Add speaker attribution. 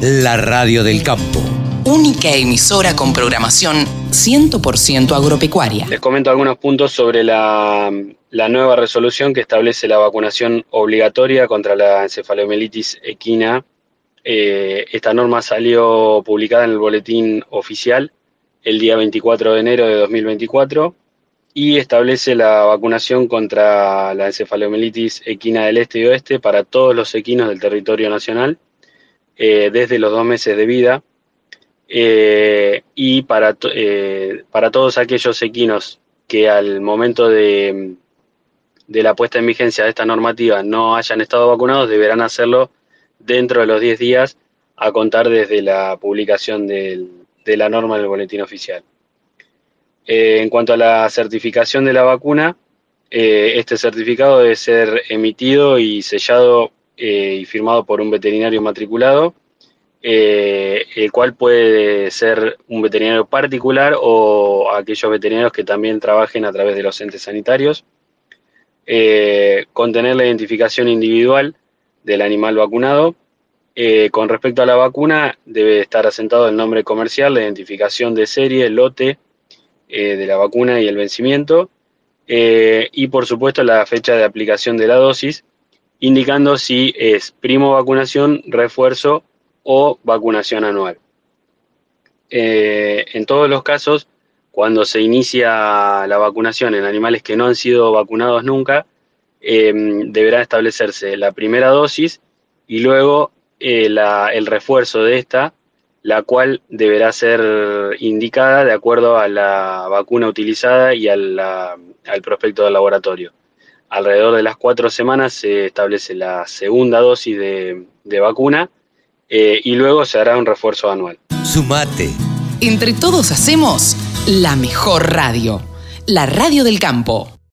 Speaker 1: la radio del campo.
Speaker 2: Única emisora con programación 100% agropecuaria.
Speaker 3: Les comento algunos puntos sobre la, nueva resolución que establece la vacunación obligatoria contra la encefalomielitis equina. Eh, esta norma salió publicada en el boletín oficial el día 24 de enero de 2024 y establece la vacunación contra la encefalomielitis equina del este y oeste para todos los equinos del territorio nacional eh, desde los dos meses de vida eh, y para, eh, para todos aquellos equinos que al momento de, de la puesta en vigencia de esta normativa no hayan estado vacunados deberán hacerlo dentro de los 10 días a contar desde la publicación de la norma en el boletín oficial. En cuanto a la certificación de la vacuna, este certificado debe ser emitido y sellado eh, y firmado por un veterinario matriculado, el cual puede ser un veterinario particular o aquellos veterinarios que también trabajen a través de los entes sanitarios. contener la identificación individual del animal vacunado. con respecto a la vacuna, debe estar asentado el nombre comercial, la identificación de serie, lote, eh, de la vacuna y el vencimiento, eh, y por supuesto la fecha de aplicación de la dosis, indicando si es primo vacunación, refuerzo o vacunación anual. Eh, en todos los casos, cuando se inicia la vacunación en animales que no han sido vacunados nunca, deberá establecerse la primera dosis y luego el refuerzo de esta la cual deberá ser indicada de acuerdo a la vacuna utilizada y al prospecto del laboratorio. Alrededor de las cuatro semanas se establece la segunda dosis de, vacuna eh, y luego se hará un refuerzo anual.
Speaker 1: Sumate.
Speaker 2: Entre todos hacemos la mejor radio, la radio del campo.